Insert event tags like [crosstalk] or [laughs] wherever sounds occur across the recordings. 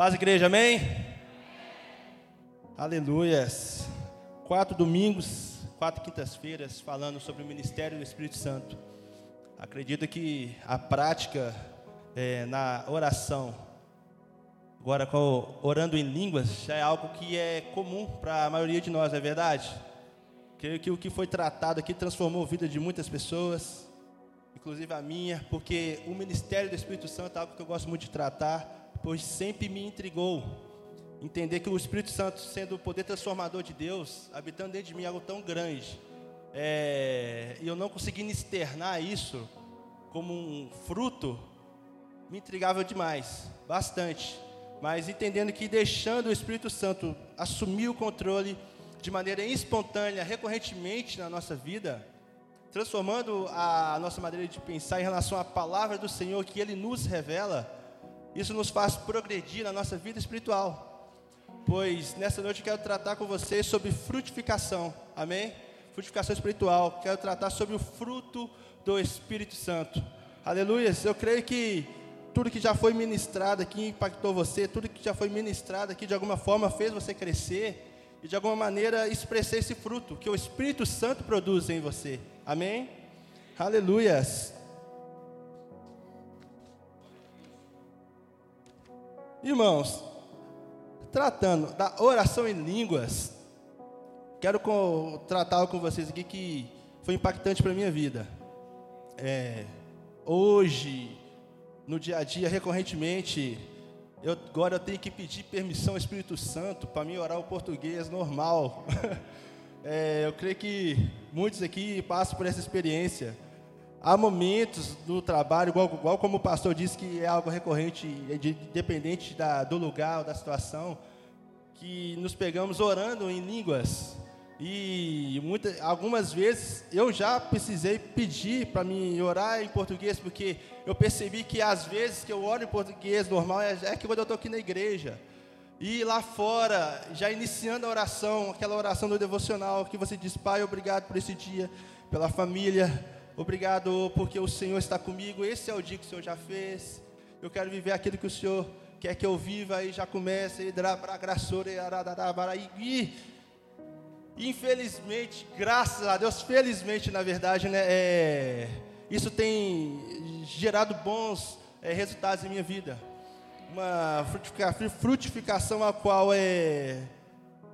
Paz, igreja, amém? Aleluias. Quatro domingos, quatro quintas-feiras, falando sobre o ministério do Espírito Santo. Acredito que a prática é, na oração, agora orando em línguas, já é algo que é comum para a maioria de nós, é verdade? Creio que o que foi tratado aqui transformou a vida de muitas pessoas, inclusive a minha, porque o ministério do Espírito Santo é algo que eu gosto muito de tratar pois sempre me intrigou entender que o Espírito Santo, sendo o poder transformador de Deus, habitando dentro de mim algo tão grande, é, e eu não conseguindo externar isso como um fruto, me intrigava demais, bastante. Mas entendendo que deixando o Espírito Santo assumir o controle de maneira espontânea, recorrentemente na nossa vida, transformando a nossa maneira de pensar em relação à palavra do Senhor que Ele nos revela, isso nos faz progredir na nossa vida espiritual. Pois nessa noite eu quero tratar com vocês sobre frutificação. Amém? Frutificação espiritual. Quero tratar sobre o fruto do Espírito Santo. Aleluia. Eu creio que tudo que já foi ministrado aqui impactou você, tudo que já foi ministrado aqui de alguma forma fez você crescer e de alguma maneira expressar esse fruto que o Espírito Santo produz em você. Amém? Aleluias. Irmãos, tratando da oração em línguas, quero com, tratar com vocês aqui que foi impactante para a minha vida. É, hoje, no dia a dia, recorrentemente, eu, agora eu tenho que pedir permissão ao Espírito Santo para me orar o português normal. [laughs] é, eu creio que muitos aqui passam por essa experiência. Há momentos no trabalho, igual, igual como o pastor disse que é algo recorrente, é independente da, do lugar ou da situação, que nos pegamos orando em línguas. E muita, algumas vezes eu já precisei pedir para me orar em português, porque eu percebi que às vezes que eu oro em português normal é, é que quando eu estou aqui na igreja. E lá fora, já iniciando a oração, aquela oração do devocional, que você diz, Pai, obrigado por esse dia, pela família, Obrigado porque o Senhor está comigo. Esse é o dia que o Senhor já fez. Eu quero viver aquilo que o Senhor quer que eu viva e já começa e infelizmente, graças a Deus, felizmente na verdade, né, é, isso tem gerado bons é, resultados em minha vida. Uma frutificação a qual é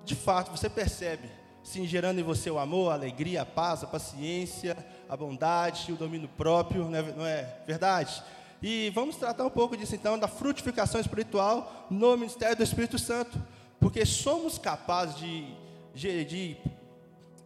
de fato você percebe, sim, gerando em você o amor, a alegria, a paz, a paciência, a bondade, o domínio próprio, não é, não é verdade? E vamos tratar um pouco disso então, da frutificação espiritual no ministério do Espírito Santo, porque somos capazes de, de, de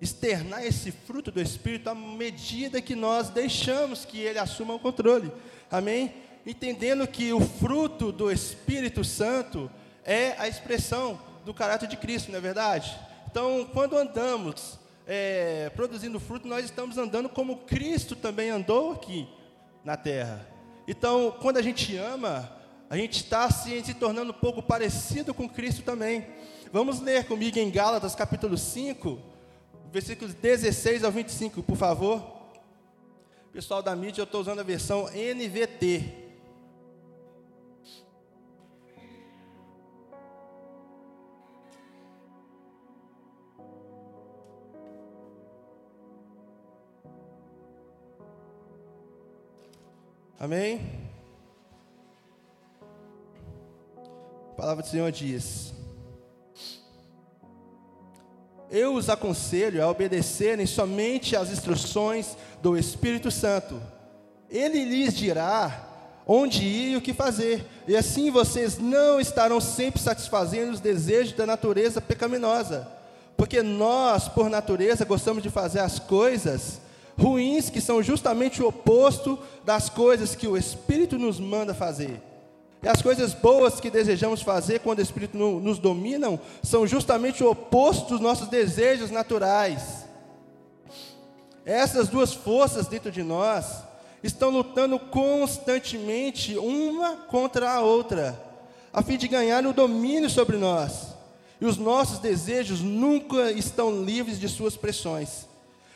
externar esse fruto do Espírito à medida que nós deixamos que ele assuma o controle, amém? Entendendo que o fruto do Espírito Santo é a expressão do caráter de Cristo, não é verdade? Então, quando andamos é, produzindo fruto, nós estamos andando como Cristo também andou aqui na terra. Então, quando a gente ama, a gente está se, se tornando um pouco parecido com Cristo também. Vamos ler comigo em Gálatas capítulo 5, versículos 16 ao 25, por favor. Pessoal da mídia, eu estou usando a versão NVT. Amém? A palavra do Senhor diz: Eu os aconselho a obedecerem somente às instruções do Espírito Santo. Ele lhes dirá onde ir e o que fazer, e assim vocês não estarão sempre satisfazendo os desejos da natureza pecaminosa, porque nós, por natureza, gostamos de fazer as coisas ruins que são justamente o oposto das coisas que o Espírito nos manda fazer. E as coisas boas que desejamos fazer quando o Espírito nos dominam são justamente o oposto dos nossos desejos naturais. Essas duas forças dentro de nós estão lutando constantemente uma contra a outra, a fim de ganhar o domínio sobre nós. E os nossos desejos nunca estão livres de suas pressões.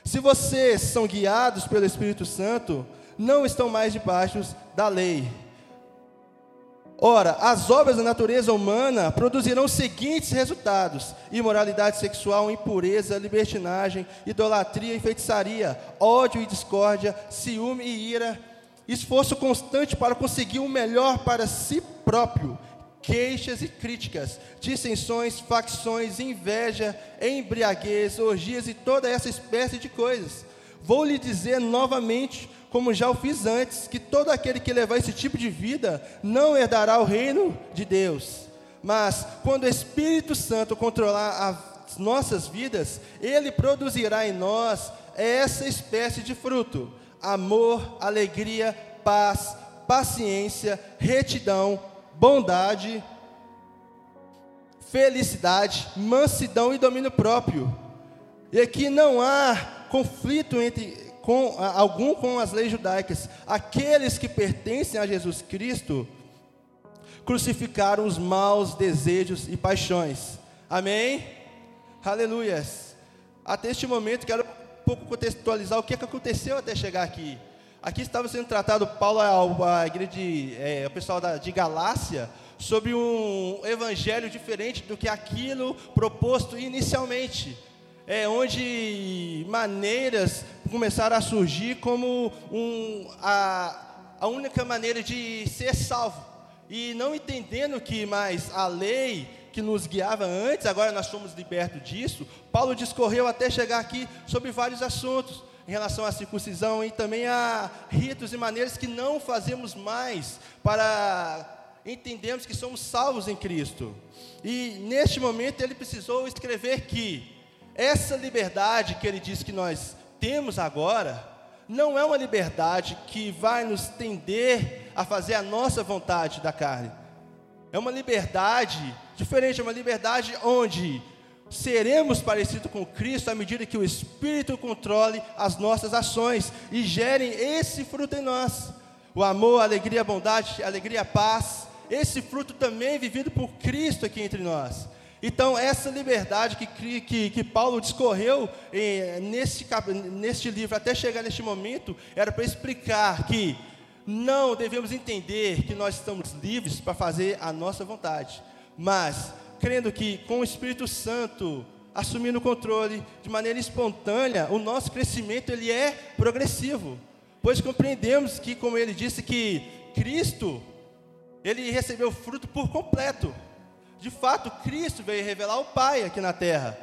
Se vocês são guiados pelo Espírito Santo, não estão mais debaixo da lei. Ora, as obras da natureza humana produzirão os seguintes resultados: imoralidade sexual, impureza, libertinagem, idolatria e feitiçaria, ódio e discórdia, ciúme e ira, esforço constante para conseguir o melhor para si próprio, queixas e críticas, dissensões, facções, inveja, embriaguez, orgias e toda essa espécie de coisas. Vou lhe dizer novamente como já o fiz antes, que todo aquele que levar esse tipo de vida não herdará o reino de Deus. Mas quando o Espírito Santo controlar as nossas vidas, ele produzirá em nós essa espécie de fruto: amor, alegria, paz, paciência, retidão, bondade, felicidade, mansidão e domínio próprio. E aqui não há conflito entre com, algum com as leis judaicas. Aqueles que pertencem a Jesus Cristo crucificaram os maus desejos e paixões. Amém? Aleluias. Até este momento, quero um pouco contextualizar o que, é que aconteceu até chegar aqui. Aqui estava sendo tratado Paulo, a, igreja de, é, o pessoal da, de Galácia, sobre um evangelho diferente do que aquilo proposto inicialmente é, onde maneiras começaram a surgir como um, a, a única maneira de ser salvo. E não entendendo que mais a lei que nos guiava antes, agora nós somos libertos disso, Paulo discorreu até chegar aqui sobre vários assuntos em relação à circuncisão e também a ritos e maneiras que não fazemos mais para entendermos que somos salvos em Cristo. E neste momento ele precisou escrever que essa liberdade que ele diz que nós temos agora, não é uma liberdade que vai nos tender a fazer a nossa vontade da carne. É uma liberdade diferente, é uma liberdade onde seremos parecidos com Cristo à medida que o Espírito controle as nossas ações e gerem esse fruto em nós. O amor, a alegria, a bondade, a alegria, a paz. Esse fruto também vivido por Cristo aqui entre nós. Então, essa liberdade que, que, que Paulo discorreu eh, nesse, neste livro, até chegar neste momento, era para explicar que não devemos entender que nós estamos livres para fazer a nossa vontade, mas crendo que com o Espírito Santo assumindo o controle de maneira espontânea, o nosso crescimento ele é progressivo, pois compreendemos que, como ele disse, que Cristo ele recebeu fruto por completo. De fato, Cristo veio revelar o Pai aqui na terra,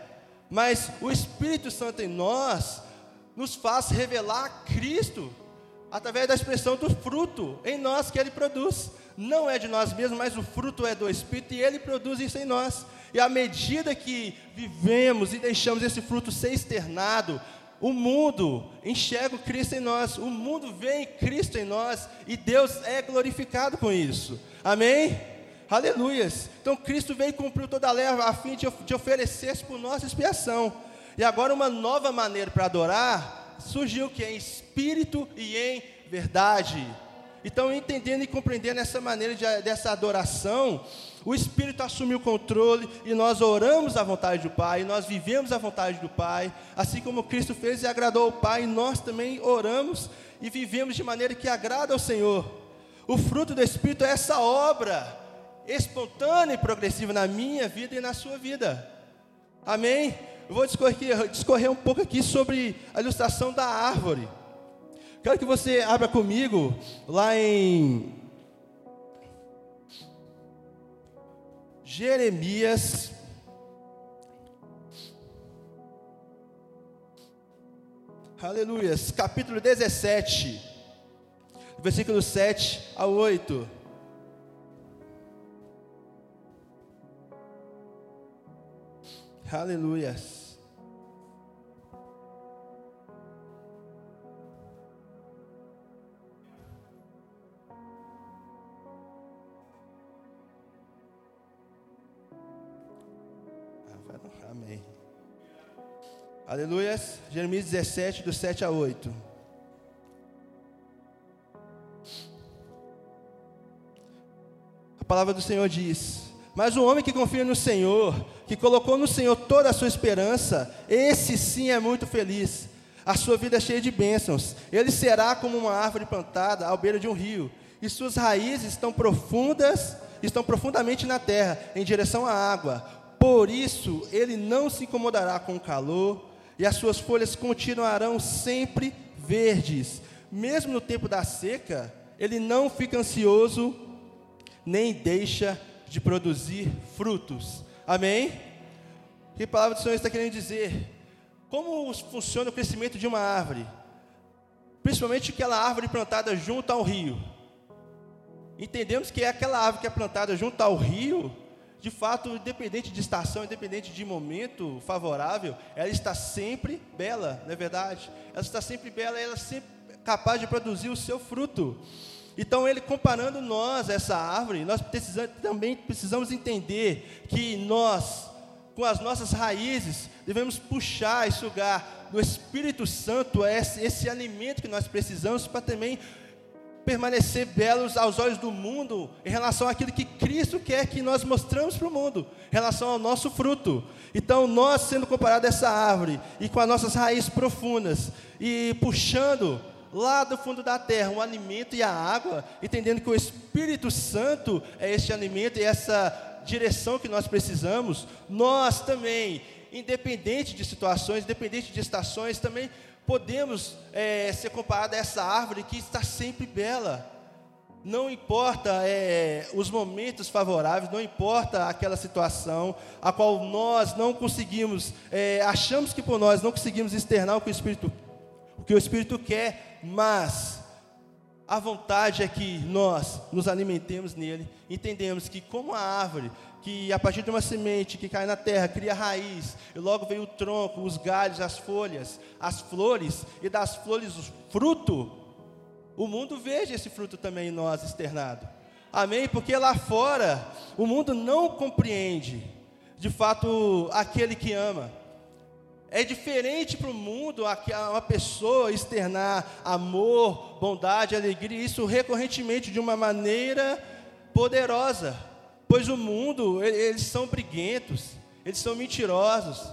mas o Espírito Santo em nós nos faz revelar Cristo através da expressão do fruto em nós que ele produz. Não é de nós mesmos, mas o fruto é do Espírito e ele produz isso em nós. E à medida que vivemos e deixamos esse fruto ser externado, o mundo enxerga o Cristo em nós, o mundo vê Cristo em nós e Deus é glorificado com isso. Amém? Aleluias. Então Cristo veio e cumpriu toda a leva a fim de, de oferecer-se por nossa expiação. E agora uma nova maneira para adorar surgiu que é em espírito e em verdade. Então, entendendo e compreendendo essa maneira de, dessa adoração, o Espírito assumiu o controle e nós oramos a vontade do Pai, nós vivemos a vontade do Pai, assim como Cristo fez e agradou ao Pai, nós também oramos e vivemos de maneira que agrada ao Senhor. O fruto do Espírito é essa obra espontânea e progressiva na minha vida e na sua vida. Amém? Eu vou discorrer, discorrer um pouco aqui sobre a ilustração da árvore. Quero que você abra comigo lá em Jeremias. Aleluias, capítulo 17, versículo 7 a 8. Aleluias. Aleluias. Jeremias 17, do 7 a 8. A palavra do Senhor diz: Mas o homem que confia no Senhor que colocou no Senhor toda a sua esperança, esse sim é muito feliz. A sua vida é cheia de bênçãos. Ele será como uma árvore plantada à beira de um rio, e suas raízes estão profundas estão profundamente na terra, em direção à água. Por isso, ele não se incomodará com o calor, e as suas folhas continuarão sempre verdes. Mesmo no tempo da seca, ele não fica ansioso, nem deixa de produzir frutos. Amém? Que palavra do Senhor está querendo dizer? Como funciona o crescimento de uma árvore? Principalmente aquela árvore plantada junto ao rio. Entendemos que é aquela árvore que é plantada junto ao rio, de fato, independente de estação, independente de momento favorável, ela está sempre bela, não é verdade? Ela está sempre bela, ela é sempre capaz de produzir o seu fruto. Então, ele comparando nós, essa árvore, nós precisamos, também precisamos entender que nós, com as nossas raízes, devemos puxar e sugar do Espírito Santo esse, esse alimento que nós precisamos para também permanecer belos aos olhos do mundo em relação àquilo que Cristo quer que nós mostramos para o mundo, em relação ao nosso fruto. Então, nós sendo comparados a essa árvore e com as nossas raízes profundas e puxando lá do fundo da terra um alimento e a água, entendendo que o Espírito Santo é este alimento e essa direção que nós precisamos, nós também, independente de situações, independente de estações, também podemos é, ser comparados a essa árvore que está sempre bela. Não importa é, os momentos favoráveis, não importa aquela situação a qual nós não conseguimos, é, achamos que por nós não conseguimos externar o que o Espírito, o que o Espírito quer, mas a vontade é que nós nos alimentemos nele, entendemos que como a árvore que a partir de uma semente que cai na terra, cria raiz, e logo vem o tronco, os galhos, as folhas, as flores, e das flores o fruto, o mundo veja esse fruto também em nós externado. Amém? Porque lá fora, o mundo não compreende, de fato, aquele que ama. É diferente para o mundo uma pessoa externar amor, bondade, alegria, isso recorrentemente de uma maneira poderosa. Pois o mundo, eles são briguentos, eles são mentirosos,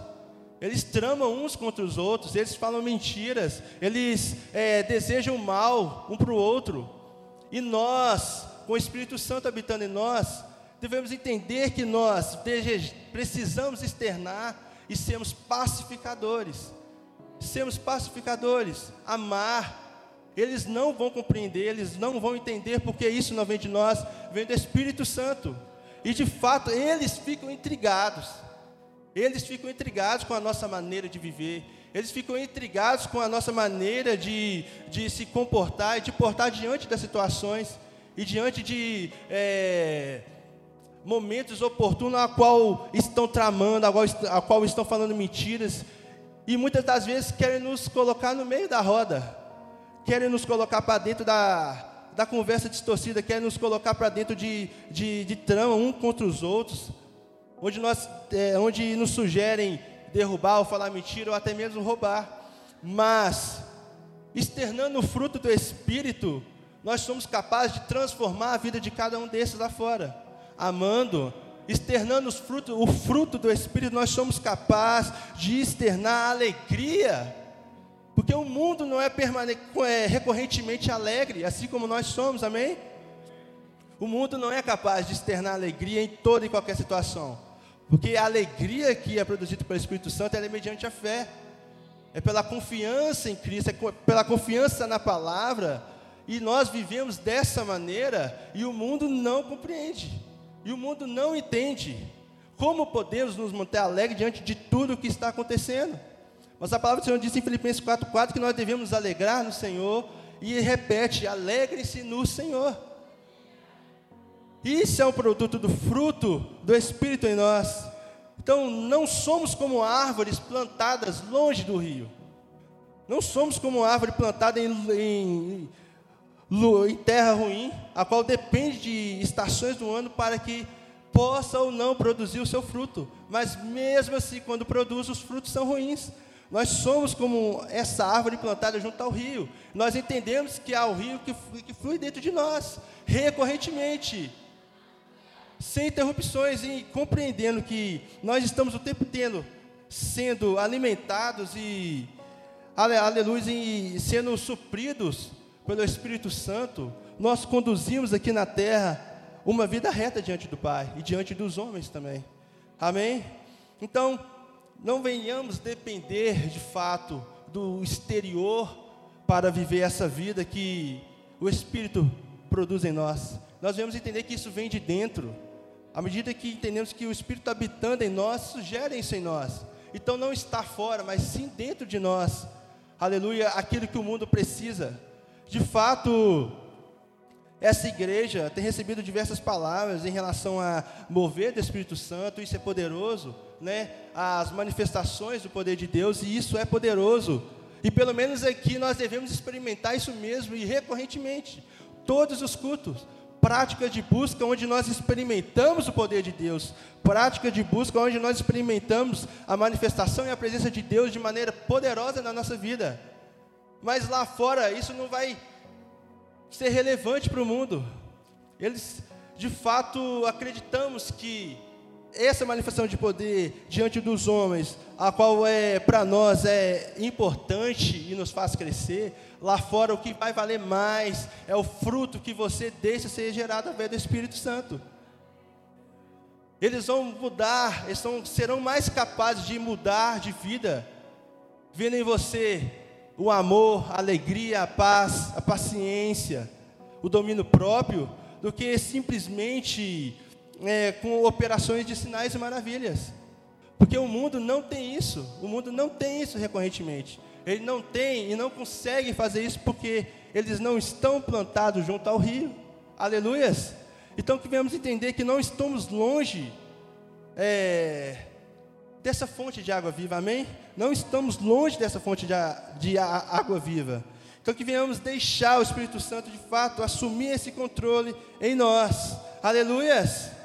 eles tramam uns contra os outros, eles falam mentiras, eles é, desejam mal um para o outro. E nós, com o Espírito Santo habitando em nós, devemos entender que nós precisamos externar e sermos pacificadores. Sermos pacificadores, amar. Eles não vão compreender, eles não vão entender porque isso não vem de nós, vem do Espírito Santo. E de fato, eles ficam intrigados. Eles ficam intrigados com a nossa maneira de viver. Eles ficam intrigados com a nossa maneira de, de se comportar e de portar diante das situações e diante de é, momentos oportunos a qual estão tramando, a qual, a qual estão falando mentiras. E muitas das vezes querem nos colocar no meio da roda, querem nos colocar para dentro da, da conversa distorcida, quer nos colocar para dentro de, de, de, trama um contra os outros, onde, nós, é, onde nos sugerem derrubar ou falar mentira ou até mesmo roubar. Mas, externando o fruto do Espírito, nós somos capazes de transformar a vida de cada um desses lá fora. Amando, externando frutos, o fruto do Espírito, nós somos capazes de externar alegria porque o mundo não é, é recorrentemente alegre, assim como nós somos, amém? O mundo não é capaz de externar alegria em toda e qualquer situação. Porque a alegria que é produzida pelo Espírito Santo é mediante a fé. É pela confiança em Cristo, é pela confiança na palavra. E nós vivemos dessa maneira e o mundo não compreende. E o mundo não entende. Como podemos nos manter alegres diante de tudo o que está acontecendo? Mas a palavra do Senhor diz em Filipenses 4,4 que nós devemos alegrar no Senhor e repete: alegre-se no Senhor. Isso é um produto do fruto do Espírito em nós. Então, não somos como árvores plantadas longe do rio. Não somos como árvore plantada em, em, em terra ruim, a qual depende de estações do ano para que possa ou não produzir o seu fruto. Mas mesmo assim, quando produz, os frutos são ruins. Nós somos como essa árvore plantada junto ao rio. Nós entendemos que há o rio que, que flui dentro de nós, recorrentemente, sem interrupções, e compreendendo que nós estamos o tempo tendo sendo alimentados e, aleluia, e sendo supridos pelo Espírito Santo. Nós conduzimos aqui na terra uma vida reta diante do Pai e diante dos homens também. Amém? Então, não venhamos depender de fato do exterior para viver essa vida que o Espírito produz em nós. Nós devemos entender que isso vem de dentro. À medida que entendemos que o Espírito habitando em nós, gera isso em nós. Então não está fora, mas sim dentro de nós. Aleluia, aquilo que o mundo precisa. De fato, essa igreja tem recebido diversas palavras em relação a mover do Espírito Santo, isso é poderoso, né? As manifestações do poder de Deus, e isso é poderoso. E pelo menos aqui nós devemos experimentar isso mesmo e recorrentemente, todos os cultos prática de busca onde nós experimentamos o poder de Deus, prática de busca onde nós experimentamos a manifestação e a presença de Deus de maneira poderosa na nossa vida. Mas lá fora isso não vai ser relevante para o mundo. Eles, de fato, acreditamos que essa manifestação de poder diante dos homens, a qual é para nós é importante e nos faz crescer, lá fora o que vai valer mais é o fruto que você deixa ser gerado através do Espírito Santo. Eles vão mudar, eles são, serão mais capazes de mudar de vida, vendo em você o amor, a alegria, a paz, a paciência, o domínio próprio, do que simplesmente é, com operações de sinais e maravilhas. Porque o mundo não tem isso, o mundo não tem isso recorrentemente. Ele não tem e não consegue fazer isso porque eles não estão plantados junto ao rio. Aleluias! Então que vamos entender que não estamos longe é, dessa fonte de água viva, amém? Não estamos longe dessa fonte de, de água viva. Então que venhamos deixar o Espírito Santo de fato assumir esse controle em nós. Aleluias!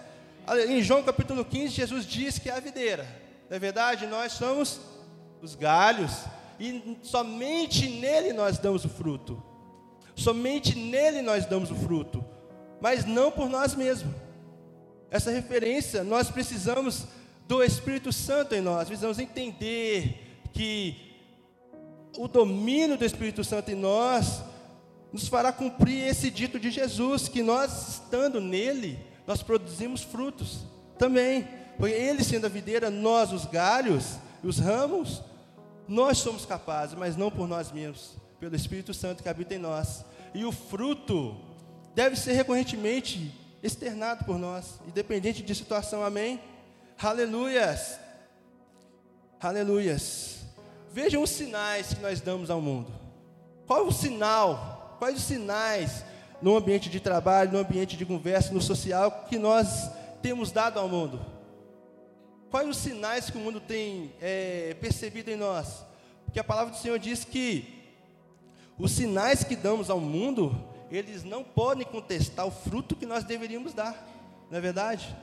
Em João capítulo 15, Jesus diz que é a videira. Não é verdade? Nós somos os galhos. E somente nele nós damos o fruto. Somente nele nós damos o fruto. Mas não por nós mesmos. Essa referência, nós precisamos do Espírito Santo em nós. Precisamos entender que o domínio do Espírito Santo em nós nos fará cumprir esse dito de Jesus, que nós estando nele, nós produzimos frutos também. Porque Ele sendo a videira, nós os galhos, os ramos, nós somos capazes, mas não por nós mesmos, pelo Espírito Santo que habita em nós. E o fruto deve ser recorrentemente externado por nós, independente de situação, amém? Aleluias! Aleluias! Vejam os sinais que nós damos ao mundo. Qual é o sinal? Quais os sinais no ambiente de trabalho, no ambiente de conversa, no social, que nós temos dado ao mundo? Quais os sinais que o mundo tem é, percebido em nós? Porque a palavra do Senhor diz que os sinais que damos ao mundo, eles não podem contestar o fruto que nós deveríamos dar, não é verdade?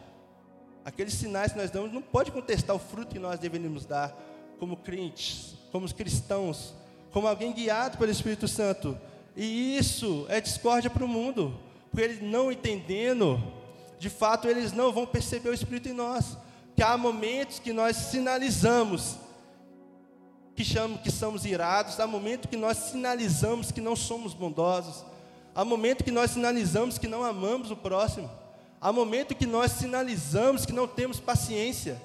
Aqueles sinais que nós damos não pode contestar o fruto que nós deveríamos dar, como crentes, como cristãos, como alguém guiado pelo Espírito Santo. E isso é discórdia para o mundo, porque eles não entendendo, de fato eles não vão perceber o Espírito em nós. Que há momentos que nós sinalizamos que chamamos que somos irados, há momentos que nós sinalizamos que não somos bondosos, há momentos que nós sinalizamos que não amamos o próximo, há momentos que nós sinalizamos que não temos paciência,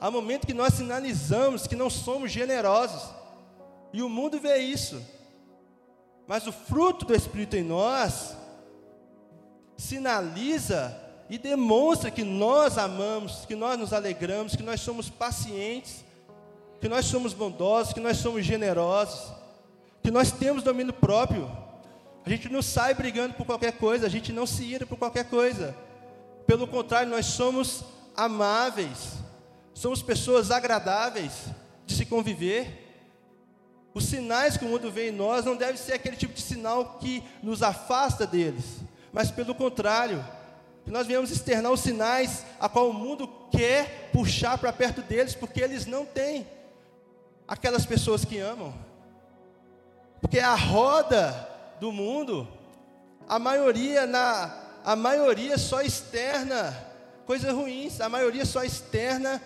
há momentos que nós sinalizamos que não somos generosos, e o mundo vê isso. Mas o fruto do Espírito em nós sinaliza e demonstra que nós amamos, que nós nos alegramos, que nós somos pacientes, que nós somos bondosos, que nós somos generosos, que nós temos domínio próprio. A gente não sai brigando por qualquer coisa, a gente não se ira por qualquer coisa. Pelo contrário, nós somos amáveis, somos pessoas agradáveis de se conviver. Os sinais que o mundo vê em nós não deve ser aquele tipo de sinal que nos afasta deles, mas pelo contrário, que nós viemos externar os sinais a qual o mundo quer puxar para perto deles, porque eles não têm aquelas pessoas que amam. Porque a roda do mundo, a maioria na a maioria só externa coisas ruins, a maioria só externa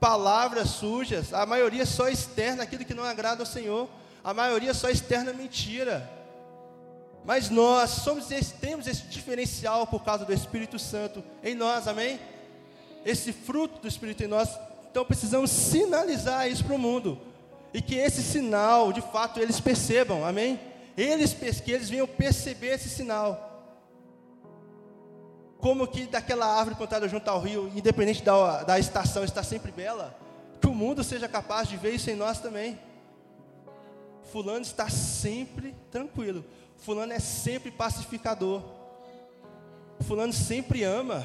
palavras sujas, a maioria só externa aquilo que não agrada ao Senhor, a maioria só externa mentira. Mas nós somos temos esse diferencial por causa do Espírito Santo em nós, amém? Esse fruto do Espírito em nós. Então precisamos sinalizar isso para o mundo. E que esse sinal, de fato, eles percebam, amém? Eles, que eles venham perceber esse sinal. Como que daquela árvore plantada junto ao rio, independente da, da estação, está sempre bela, que o mundo seja capaz de ver isso em nós também. Fulano está sempre tranquilo. Fulano é sempre pacificador. Fulano sempre ama.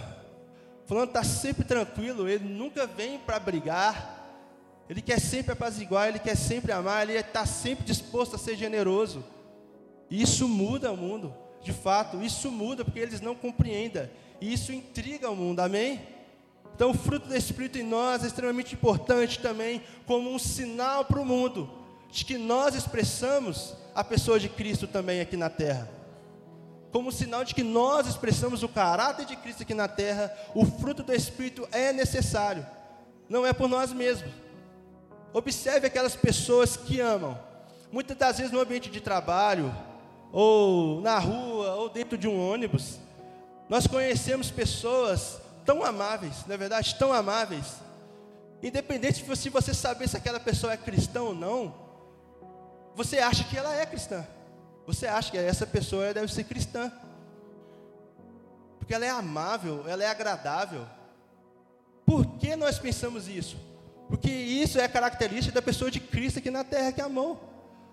Fulano está sempre tranquilo. Ele nunca vem para brigar. Ele quer sempre apaziguar. Ele quer sempre amar. Ele está sempre disposto a ser generoso. Isso muda o mundo. De fato, isso muda porque eles não compreendem. E isso intriga o mundo. Amém? Então, o fruto do Espírito em nós é extremamente importante também, como um sinal para o mundo de que nós expressamos a pessoa de Cristo também aqui na terra. Como sinal de que nós expressamos o caráter de Cristo aqui na terra, o fruto do Espírito é necessário, não é por nós mesmos. Observe aquelas pessoas que amam, muitas das vezes no ambiente de trabalho, ou na rua, dentro de um ônibus, nós conhecemos pessoas tão amáveis, na é verdade, tão amáveis, independente se você saber se aquela pessoa é cristã ou não, você acha que ela é cristã. Você acha que essa pessoa deve ser cristã. Porque ela é amável, ela é agradável. Por que nós pensamos isso? Porque isso é característica da pessoa de Cristo aqui na terra que amou.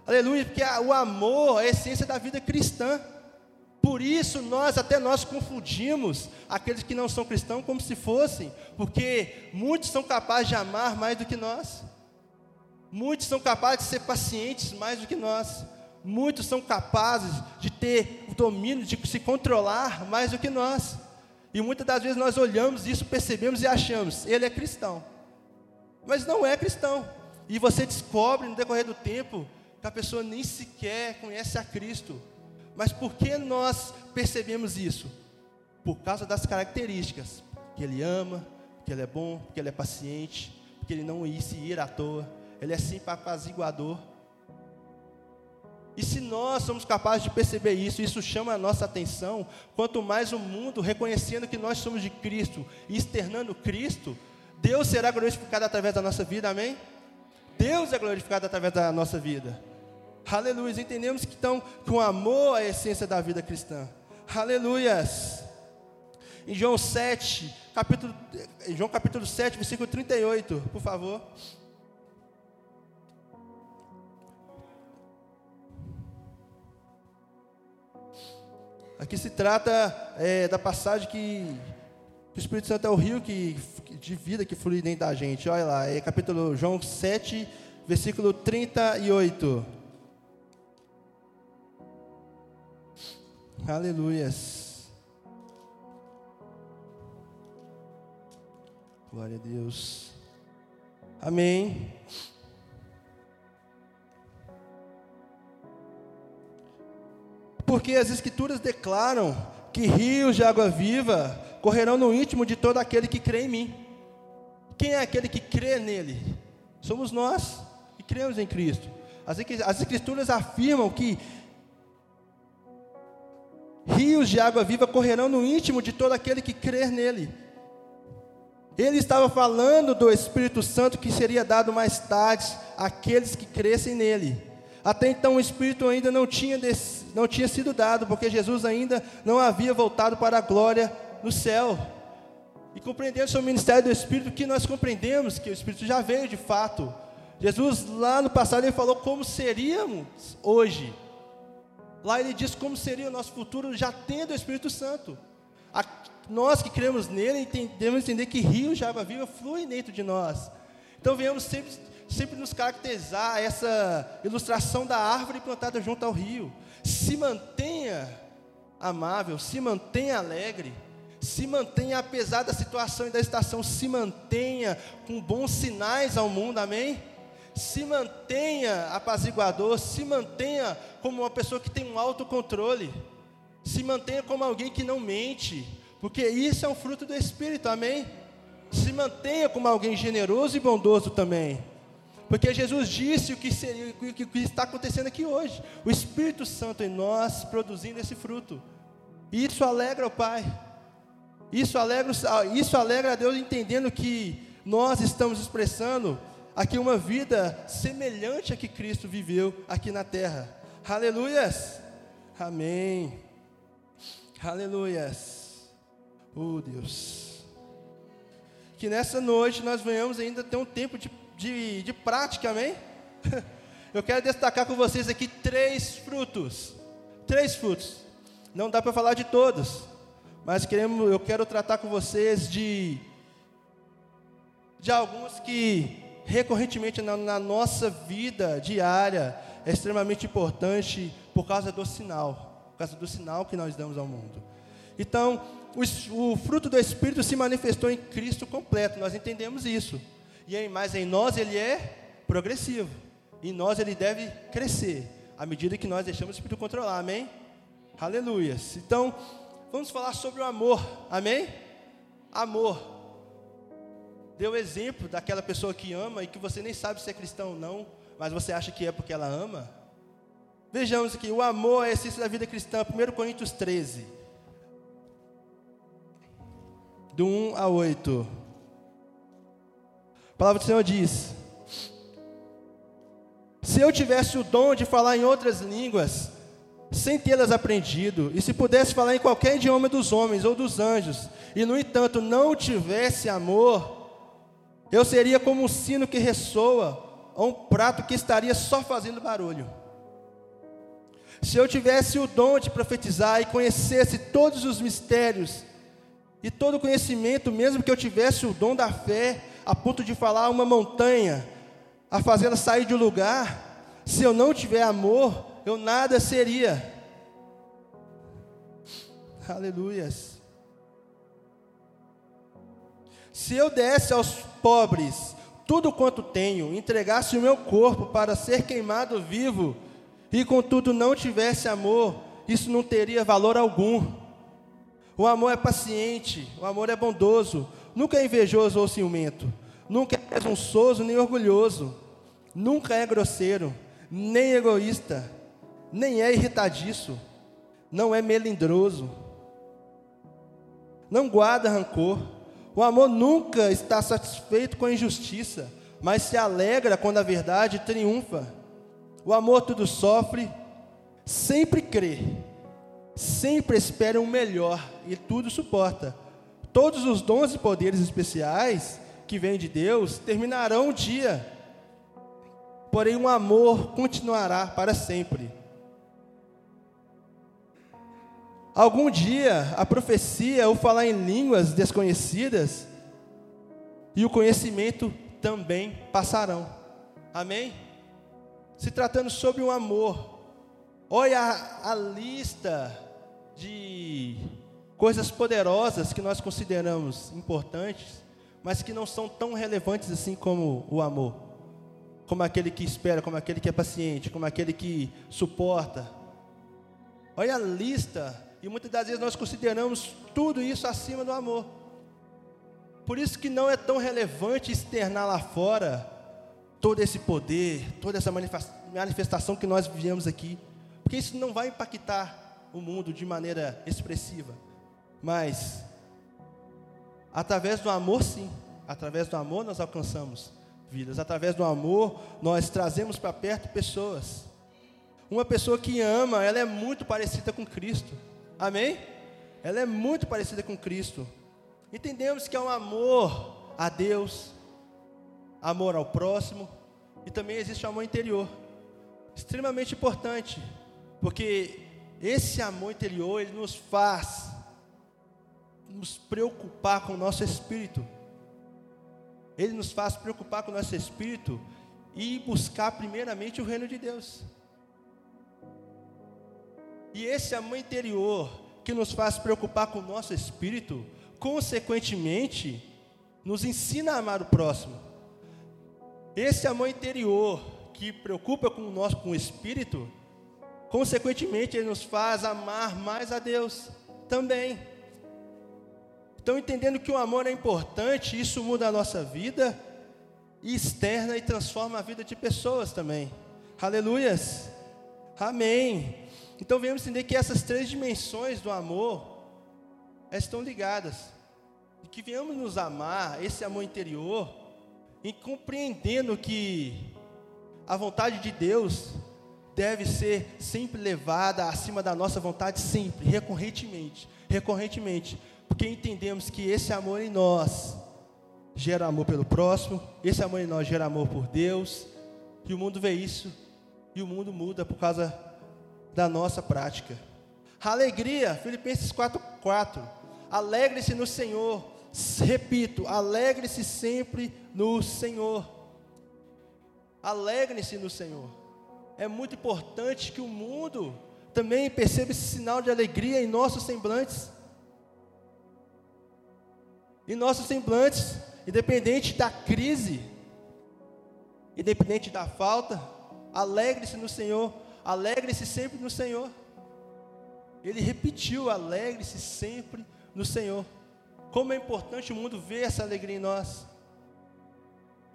Aleluia, porque o amor é a essência da vida cristã. Por isso nós, até nós confundimos aqueles que não são cristãos como se fossem, porque muitos são capazes de amar mais do que nós. Muitos são capazes de ser pacientes mais do que nós. Muitos são capazes de ter o domínio, de se controlar mais do que nós. E muitas das vezes nós olhamos isso, percebemos e achamos, ele é cristão. Mas não é cristão. E você descobre no decorrer do tempo que a pessoa nem sequer conhece a Cristo. Mas por que nós percebemos isso? Por causa das características. Que ele ama, que ele é bom, que ele é paciente, que ele não se ir à toa, ele é sempre apaziguador. E se nós somos capazes de perceber isso, isso chama a nossa atenção, quanto mais o mundo reconhecendo que nós somos de Cristo e externando Cristo, Deus será glorificado através da nossa vida, amém? Deus é glorificado através da nossa vida. Aleluia. Entendemos que então que o amor é a essência da vida cristã. Aleluias. Em João 7, capítulo, João capítulo 7, versículo 38, por favor. Aqui se trata é, da passagem que, que, o Espírito Santo é o rio que, de vida que flui dentro da gente. Olha lá, é capítulo João 7, versículo 38. Aleluias. Glória a Deus. Amém. Porque as Escrituras declaram que rios de água viva correrão no íntimo de todo aquele que crê em mim. Quem é aquele que crê nele? Somos nós que cremos em Cristo. As Escrituras afirmam que rios de água viva correrão no íntimo de todo aquele que crer nele. Ele estava falando do Espírito Santo que seria dado mais tarde àqueles que crescem nele. Até então o Espírito ainda não tinha, não tinha sido dado, porque Jesus ainda não havia voltado para a glória no céu. E compreendendo o ministério do Espírito, que nós compreendemos que o Espírito já veio de fato. Jesus, lá no passado, ele falou como seríamos hoje. Lá ele diz como seria o nosso futuro já tendo o Espírito Santo. A, nós que cremos nele, devemos entender que rios de água viva fluem dentro de nós. Então, venhamos sempre sempre nos caracterizar essa ilustração da árvore plantada junto ao rio. Se mantenha amável, se mantenha alegre, se mantenha apesar da situação e da estação, se mantenha com bons sinais ao mundo, amém? Se mantenha apaziguador, se mantenha como uma pessoa que tem um autocontrole, se mantenha como alguém que não mente, porque isso é um fruto do Espírito, amém? Se mantenha como alguém generoso e bondoso também. Porque Jesus disse o que, seria, o que está acontecendo aqui hoje. O Espírito Santo em nós produzindo esse fruto. E isso alegra o Pai. Isso alegra, isso alegra a Deus entendendo que nós estamos expressando aqui uma vida semelhante a que Cristo viveu aqui na terra. Aleluias! Amém. Aleluias. Oh Deus. Que nessa noite nós venhamos ainda ter um tempo de de, de prática, amém? [laughs] Eu quero destacar com vocês aqui três frutos. Três frutos. Não dá para falar de todos, mas queremos, eu quero tratar com vocês de, de alguns que recorrentemente na, na nossa vida diária é extremamente importante por causa do sinal, por causa do sinal que nós damos ao mundo. Então, o, o fruto do Espírito se manifestou em Cristo completo, nós entendemos isso. E em, mas em nós ele é progressivo. Em nós ele deve crescer à medida que nós deixamos o Espírito controlar. Amém? Aleluia. Então, vamos falar sobre o amor. Amém? Amor. Deu exemplo daquela pessoa que ama e que você nem sabe se é cristão ou não, mas você acha que é porque ela ama. Vejamos aqui, o amor é a essência da vida cristã. 1 Coríntios 13. Do 1 a 8. A palavra do Senhor diz: Se eu tivesse o dom de falar em outras línguas, sem tê-las aprendido, e se pudesse falar em qualquer idioma dos homens ou dos anjos, e no entanto não tivesse amor, eu seria como um sino que ressoa, ou um prato que estaria só fazendo barulho. Se eu tivesse o dom de profetizar e conhecesse todos os mistérios e todo o conhecimento, mesmo que eu tivesse o dom da fé, a ponto de falar uma montanha, a fazê-la sair de um lugar, se eu não tiver amor, eu nada seria. Aleluias. Se eu desse aos pobres tudo quanto tenho, entregasse o meu corpo para ser queimado vivo, e contudo não tivesse amor, isso não teria valor algum. O amor é paciente, o amor é bondoso, nunca é invejoso ou ciumento, nunca é presunçoso nem orgulhoso, nunca é grosseiro, nem egoísta, nem é irritadiço, não é melindroso, não guarda rancor. O amor nunca está satisfeito com a injustiça, mas se alegra quando a verdade triunfa. O amor tudo sofre, sempre crê, sempre espera o melhor e tudo suporta. Todos os dons e poderes especiais que vêm de Deus terminarão um dia, porém o um amor continuará para sempre. Algum dia a profecia ou falar em línguas desconhecidas e o conhecimento também passarão. Amém? Se tratando sobre um amor, olha a, a lista de coisas poderosas que nós consideramos importantes, mas que não são tão relevantes assim como o amor, como aquele que espera, como aquele que é paciente, como aquele que suporta. Olha a lista, e muitas das vezes nós consideramos tudo isso acima do amor. Por isso que não é tão relevante externar lá fora todo esse poder, toda essa manifestação que nós vivemos aqui, porque isso não vai impactar o mundo de maneira expressiva. Mas, através do amor, sim, através do amor nós alcançamos vidas, através do amor nós trazemos para perto pessoas. Uma pessoa que ama, ela é muito parecida com Cristo, amém? Ela é muito parecida com Cristo. Entendemos que é um amor a Deus, amor ao próximo, e também existe o amor interior, extremamente importante, porque esse amor interior ele nos faz nos preocupar com o nosso espírito. Ele nos faz preocupar com o nosso espírito e buscar primeiramente o reino de Deus. E esse amor interior que nos faz preocupar com o nosso espírito, consequentemente, nos ensina a amar o próximo. Esse amor interior que preocupa com o nosso com o espírito, consequentemente ele nos faz amar mais a Deus também. Então, entendendo que o amor é importante, isso muda a nossa vida, e externa e transforma a vida de pessoas também. Aleluias. Amém. Então vemos entender que essas três dimensões do amor estão ligadas. E que venhamos nos amar, esse amor interior, e compreendendo que a vontade de Deus deve ser sempre levada acima da nossa vontade, sempre, recorrentemente, recorrentemente, porque entendemos que esse amor em nós gera amor pelo próximo, esse amor em nós gera amor por Deus, e o mundo vê isso, e o mundo muda por causa da nossa prática. Alegria, Filipenses 4:4. Alegre-se no Senhor. Repito, alegre-se sempre no Senhor. Alegre-se no Senhor. É muito importante que o mundo também perceba esse sinal de alegria em nossos semblantes. Em nossos semblantes, independente da crise, independente da falta, alegre-se no Senhor, alegre-se sempre no Senhor. Ele repetiu: alegre-se sempre no Senhor. Como é importante o mundo ver essa alegria em nós.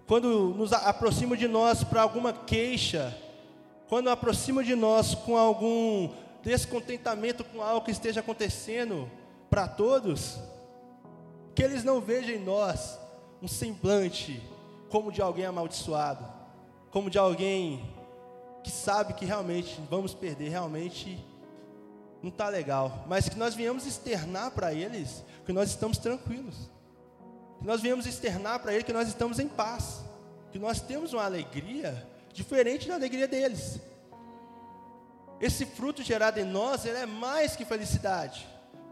Quando nos aproxima de nós para alguma queixa, quando aproxima de nós com algum descontentamento com algo que esteja acontecendo para todos, que eles não vejam em nós um semblante como de alguém amaldiçoado, como de alguém que sabe que realmente vamos perder, realmente não está legal, mas que nós viemos externar para eles que nós estamos tranquilos, que nós viemos externar para eles que nós estamos em paz, que nós temos uma alegria diferente da alegria deles. Esse fruto gerado em nós, ele é mais que felicidade,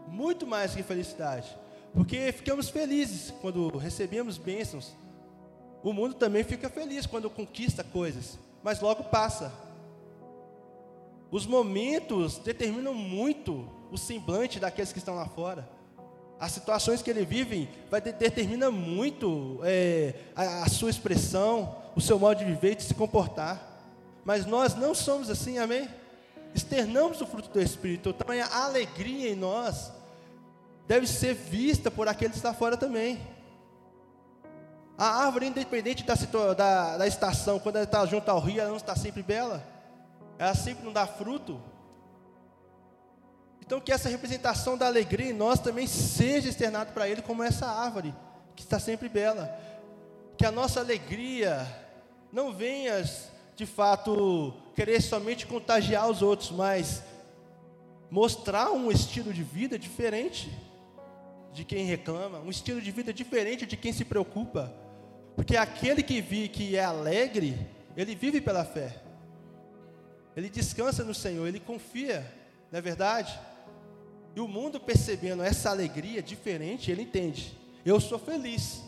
muito mais que felicidade, porque ficamos felizes quando recebemos bênçãos. O mundo também fica feliz quando conquista coisas, mas logo passa. Os momentos determinam muito o semblante daqueles que estão lá fora. As situações que ele vive vai de, determina muito é, a, a, sua expressão, o seu modo de viver e de se comportar. Mas nós não somos assim, amém? Externamos o fruto do Espírito, então a alegria em nós deve ser vista por aqueles que estão fora também. A árvore, independente da, da, da estação, quando ela está junto ao rio, ela não está sempre bela ela sempre não dá fruto. Então que essa representação da alegria em nós também seja externado para Ele como essa árvore, que está sempre bela. Que a nossa alegria não venha, de fato, querer somente contagiar os outros, mas mostrar um estilo de vida diferente de quem reclama, um estilo de vida diferente de quem se preocupa. Porque aquele que vi que é alegre, ele vive pela fé. Ele descansa no Senhor, ele confia, não é verdade? E o mundo percebendo essa alegria diferente, ele entende. Eu sou feliz.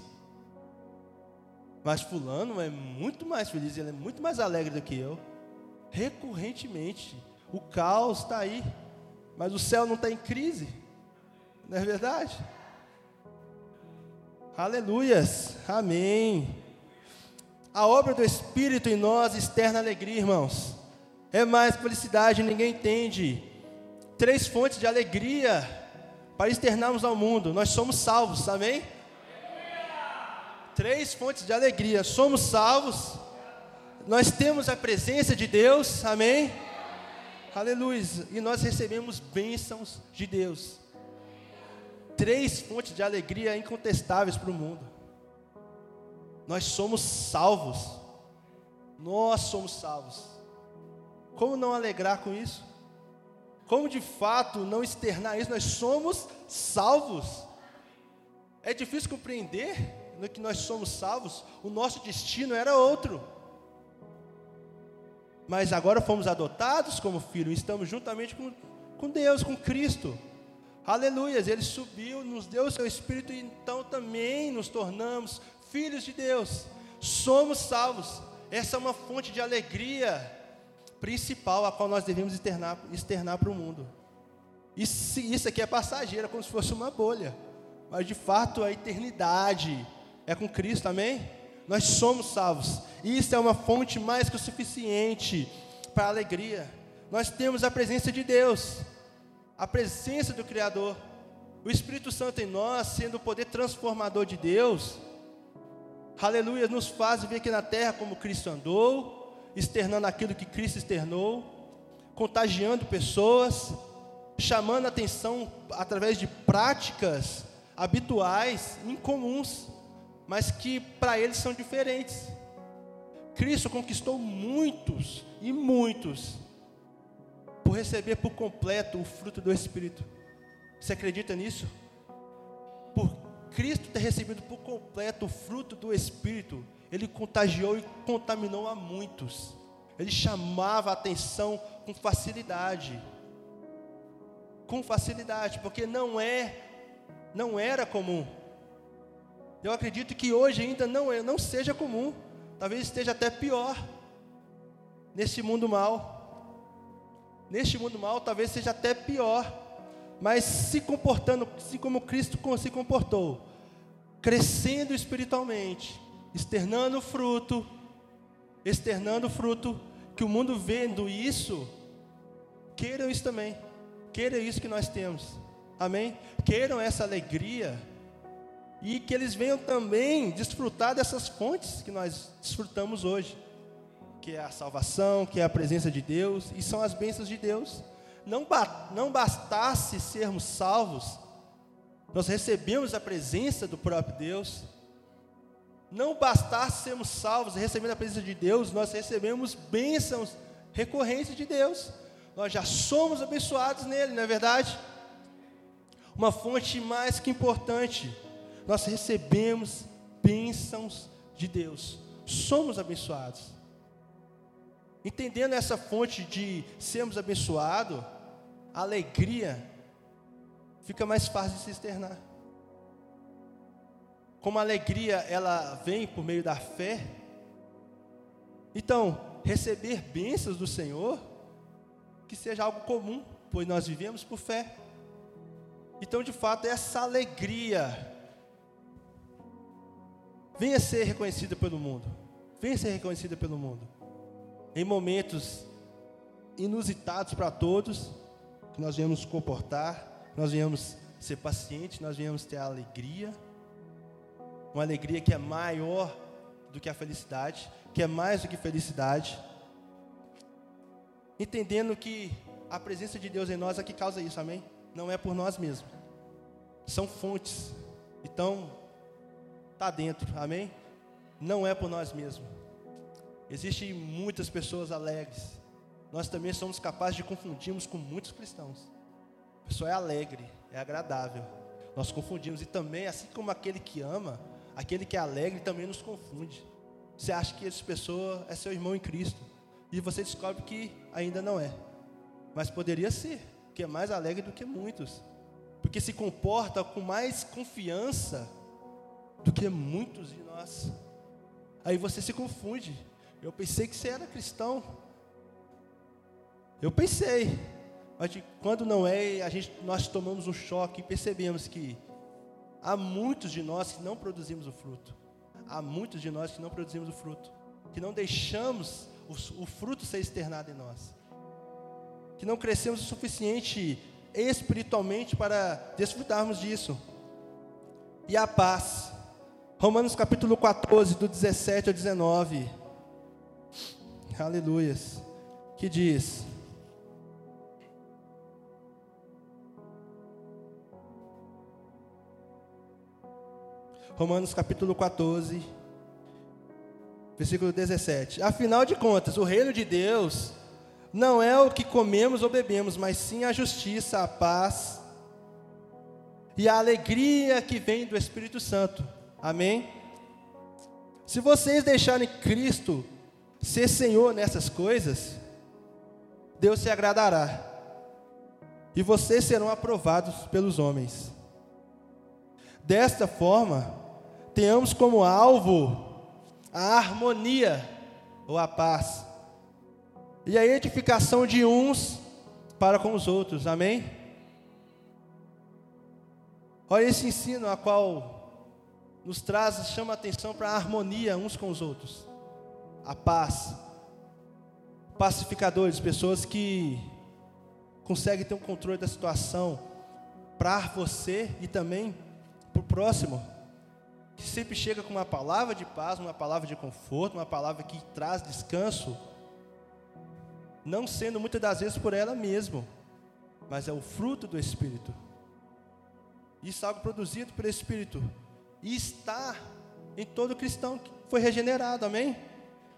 Mas fulano é muito mais feliz, ele é muito mais alegre do que eu. Recorrentemente, o caos está aí, mas o céu não está em crise, não é verdade? Aleluias, amém. A obra do Espírito em nós externa alegria, irmãos é mais felicidade, ninguém entende. Três fontes de alegria para externarmos ao mundo. Nós somos salvos, amém? Três fontes de alegria. Somos salvos. Nós temos a presença de Deus, amém? Aleluia. E nós recebemos bênçãos de Deus. Três fontes de alegria incontestáveis para o mundo. Nós somos salvos. Nós somos salvos. Como não alegrar com isso? Como de fato não externar isso? Nós somos salvos. É difícil compreender no que nós somos salvos, o nosso destino era outro. Mas agora fomos adotados como filhos, estamos juntamente com, com Deus, com Cristo. Aleluias, Ele subiu, nos deu o seu Espírito e então também nos tornamos filhos de Deus. Somos salvos. Essa é uma fonte de alegria principal a qual nós devemos externar, externar para o mundo. Isso, isso aqui é passageiro, é como se fosse uma bolha. Mas de fato a eternidade é com Cristo, amém? Nós somos salvos. E isso é uma fonte mais que o suficiente para a alegria. Nós temos a presença de Deus, a presença do Criador, o Espírito Santo em nós, sendo o poder transformador de Deus, aleluia, nos faz ver aqui na terra como Cristo andou, externando aquilo que Cristo externou, contagiando pessoas, chamando atenção através de práticas habituais, incomuns, mas que para eles são diferentes. Cristo conquistou muitos e muitos por receber por completo o fruto do Espírito. Você acredita nisso? Por Cristo ter recebido por completo o fruto do Espírito, ele contagiou e contaminou a muitos. Ele chamava a atenção com facilidade. Com facilidade, porque não é, não era comum. Eu acredito que hoje ainda não é, não seja comum. Talvez esteja até pior. Nesse mundo mal. Neste mundo mal, talvez seja até pior. Mas se comportando assim como Cristo se comportou, crescendo espiritualmente, externando fruto, externando fruto, que o mundo vendo isso, queiram isso também, queiram isso que nós temos, amém? Queiram essa alegria, e que eles venham também desfrutar dessas fontes que nós desfrutamos hoje, que é a salvação, que é a presença de Deus, e são as bênçãos de Deus. Não, ba não bastasse sermos salvos, nós recebemos a presença do próprio Deus. Não bastasse sermos salvos e recebendo a presença de Deus, nós recebemos bênçãos recorrentes de Deus. Nós já somos abençoados nele, não é verdade? Uma fonte mais que importante nós recebemos bênçãos de Deus, somos abençoados. Entendendo essa fonte de sermos abençoados, a alegria fica mais fácil de se externar. Como a alegria ela vem por meio da fé, então receber bênçãos do Senhor que seja algo comum, pois nós vivemos por fé. Então, de fato, essa alegria venha ser reconhecida pelo mundo. Venha ser reconhecida pelo mundo. Em momentos inusitados para todos, que nós venhamos comportar, nós venhamos ser pacientes, nós venhamos ter alegria. Uma alegria que é maior do que a felicidade, que é mais do que felicidade. Entendendo que a presença de Deus em nós é que causa isso, amém? Não é por nós mesmos. São fontes. Então, está dentro, amém? Não é por nós mesmos. Existem muitas pessoas alegres. Nós também somos capazes de confundirmos com muitos cristãos. A pessoa é alegre, é agradável. Nós confundimos. E também, assim como aquele que ama, aquele que é alegre também nos confunde. Você acha que essa pessoa é seu irmão em Cristo. E você descobre que ainda não é. Mas poderia ser, que é mais alegre do que muitos. Porque se comporta com mais confiança do que muitos de nós. Aí você se confunde. Eu pensei que você era cristão. Eu pensei. Mas quando não é, a gente, nós tomamos um choque e percebemos que há muitos de nós que não produzimos o fruto. Há muitos de nós que não produzimos o fruto. Que não deixamos o, o fruto ser externado em nós. Que não crescemos o suficiente espiritualmente para desfrutarmos disso. E a paz Romanos capítulo 14, do 17 ao 19. Aleluias. Que diz: Romanos capítulo 14, versículo 17. Afinal de contas, o reino de Deus não é o que comemos ou bebemos, mas sim a justiça, a paz e a alegria que vem do Espírito Santo. Amém? Se vocês deixarem Cristo ser Senhor nessas coisas, Deus se agradará. E vocês serão aprovados pelos homens. Desta forma, tenhamos como alvo a harmonia ou a paz e a edificação de uns para com os outros. Amém? Olha esse ensino a qual nos traz, chama a atenção para a harmonia uns com os outros, a paz, pacificadores, pessoas que conseguem ter um controle da situação para você e também para o próximo. Que sempre chega com uma palavra de paz, uma palavra de conforto, uma palavra que traz descanso, não sendo muitas das vezes por ela mesma, mas é o fruto do Espírito. Isso é algo produzido pelo Espírito e está em todo cristão que foi regenerado, amém?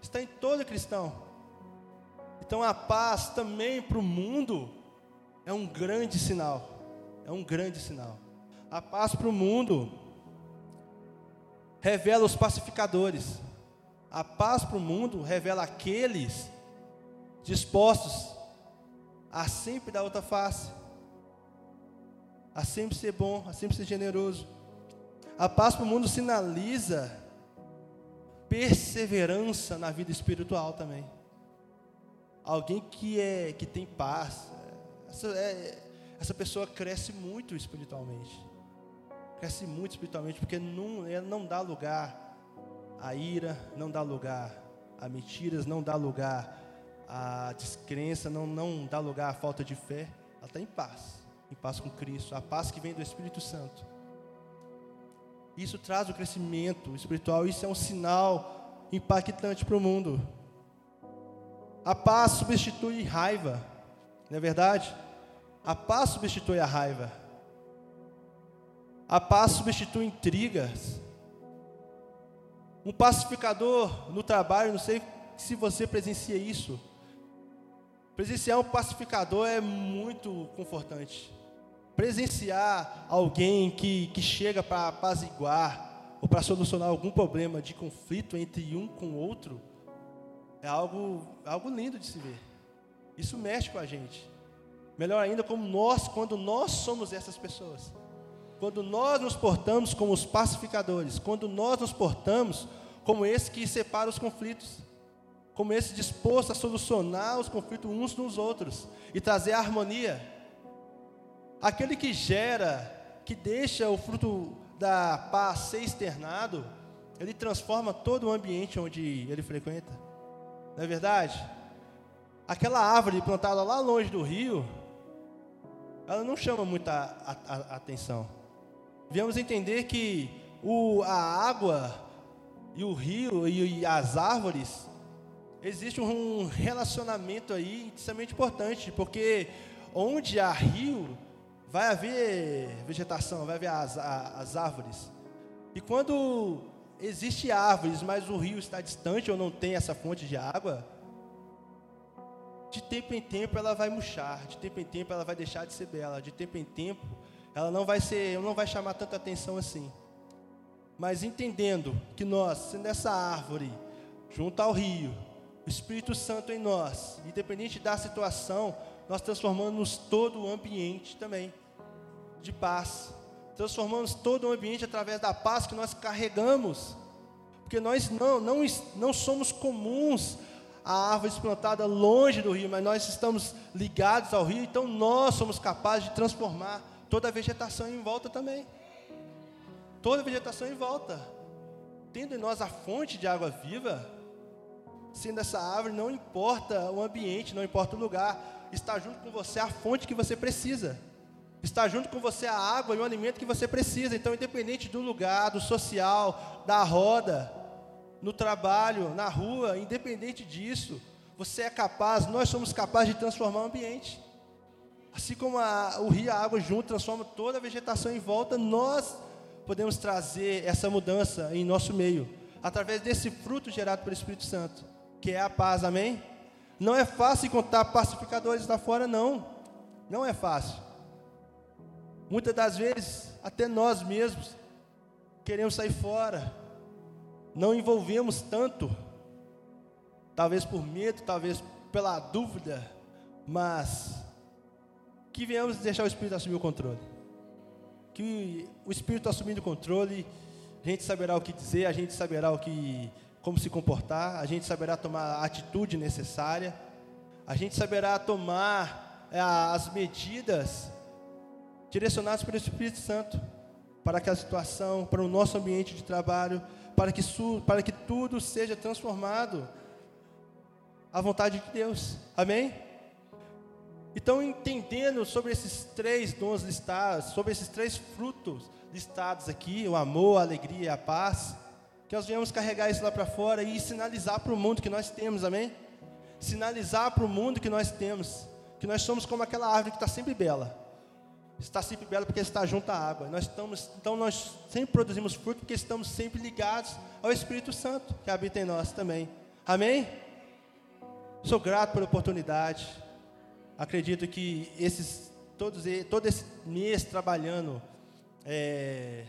Está em todo cristão. Então a paz também para o mundo é um grande sinal. É um grande sinal. A paz para o mundo revela os pacificadores. A paz para o mundo revela aqueles dispostos a sempre dar outra face, a sempre ser bom, a sempre ser generoso. A paz para o mundo sinaliza perseverança na vida espiritual também. Alguém que é que tem paz, essa, é, essa pessoa cresce muito espiritualmente. Cresce muito espiritualmente, porque não, ela não dá lugar à ira, não dá lugar a mentiras, não dá lugar a descrença, não, não dá lugar à falta de fé. Ela está em paz, em paz com Cristo, a paz que vem do Espírito Santo. Isso traz o crescimento espiritual, isso é um sinal impactante para o mundo. A paz substitui raiva, não é verdade? A paz substitui a raiva. A paz substitui intrigas. Um pacificador no trabalho, não sei se você presencia isso. Presenciar um pacificador é muito confortante presenciar alguém que, que chega para apaziguar ou para solucionar algum problema de conflito entre um com o outro, é algo, algo lindo de se ver. Isso mexe com a gente. Melhor ainda, como nós, quando nós somos essas pessoas. Quando nós nos portamos como os pacificadores, quando nós nos portamos como esse que separa os conflitos, como esse disposto a solucionar os conflitos uns nos outros e trazer harmonia. Aquele que gera, que deixa o fruto da paz ser externado, ele transforma todo o ambiente onde ele frequenta. Não é verdade? Aquela árvore plantada lá longe do rio, ela não chama muita a, a, a atenção. Devemos entender que o, a água e o rio e, e as árvores, existe um relacionamento aí extremamente importante, porque onde há rio, vai haver vegetação, vai haver as, as árvores. E quando existe árvores, mas o rio está distante ou não tem essa fonte de água, de tempo em tempo ela vai murchar, de tempo em tempo ela vai deixar de ser bela, de tempo em tempo ela não vai ser, não vai chamar tanta atenção assim. Mas entendendo que nós, sendo essa árvore, junto ao rio, o Espírito Santo em nós, independente da situação, nós transformamos todo o ambiente também de paz. Transformamos todo o ambiente através da paz que nós carregamos. Porque nós não, não, não somos comuns a árvores plantada longe do rio, mas nós estamos ligados ao rio, então nós somos capazes de transformar toda a vegetação em volta também. Toda a vegetação em volta. Tendo em nós a fonte de água viva, sendo essa árvore, não importa o ambiente, não importa o lugar, está junto com você a fonte que você precisa. Está junto com você a água e o alimento que você precisa. Então, independente do lugar, do social, da roda, no trabalho, na rua, independente disso, você é capaz, nós somos capazes de transformar o ambiente. Assim como a, o rio a água junto transforma toda a vegetação em volta, nós podemos trazer essa mudança em nosso meio, através desse fruto gerado pelo Espírito Santo, que é a paz, amém? Não é fácil encontrar pacificadores lá fora, não. Não é fácil. Muitas das vezes, até nós mesmos queremos sair fora. Não envolvemos tanto. Talvez por medo, talvez pela dúvida, mas que venhamos deixar o Espírito assumir o controle. Que o Espírito assumindo o controle, a gente saberá o que dizer, a gente saberá o que como se comportar, a gente saberá tomar a atitude necessária, a gente saberá tomar é, as medidas direcionadas pelo Espírito Santo para aquela situação, para o nosso ambiente de trabalho, para que, para que tudo seja transformado à vontade de Deus. Amém? Então, entendendo sobre esses três dons listados, sobre esses três frutos listados aqui, o amor, a alegria e a paz, que nós venhamos carregar isso lá para fora e sinalizar para o mundo que nós temos, amém? Sinalizar para o mundo que nós temos, que nós somos como aquela árvore que está sempre bela. Está sempre bela porque está junto à água. Nós estamos, então nós sempre produzimos fruto porque estamos sempre ligados ao Espírito Santo que habita em nós também. Amém? Sou grato pela oportunidade. Acredito que esses, todos, todo esse mês trabalhando é,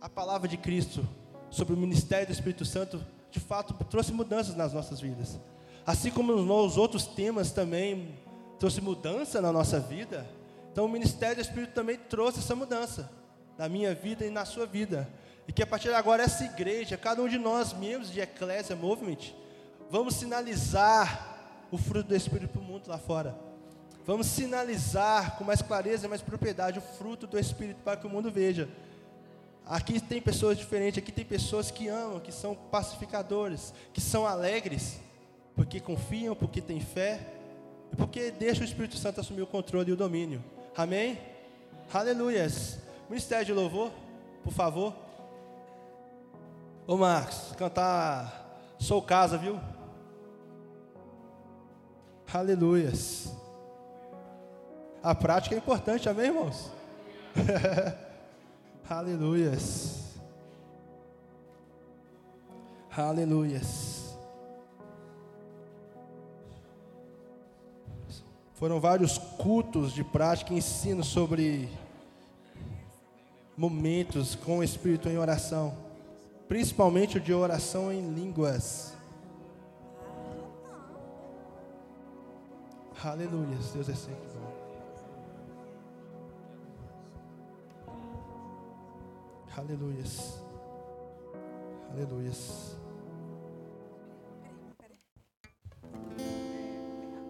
a palavra de Cristo sobre o ministério do Espírito Santo, de fato trouxe mudanças nas nossas vidas. Assim como nos outros temas também trouxe mudança na nossa vida, então o ministério do Espírito também trouxe essa mudança na minha vida e na sua vida. E que a partir de agora essa igreja, cada um de nós, membros de Ecclesia Movement, vamos sinalizar o fruto do Espírito para o mundo lá fora. Vamos sinalizar com mais clareza mais propriedade o fruto do Espírito para que o mundo veja. Aqui tem pessoas diferentes, aqui tem pessoas que amam, que são pacificadores, que são alegres, porque confiam, porque têm fé, e porque deixam o Espírito Santo assumir o controle e o domínio. Amém? Aleluias. Ministério de louvor, por favor. Ô Marcos, cantar Sou Casa, viu? Aleluias. A prática é importante, amém, irmãos? [laughs] Aleluias. Aleluias. Foram vários cultos de prática e ensino sobre momentos com o Espírito em oração, principalmente o de oração em línguas. Aleluia, Deus é sempre bom. Aleluias. Aleluias.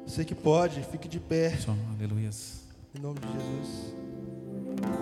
Você que pode, fique de pé. Aleluias. Em nome de Jesus.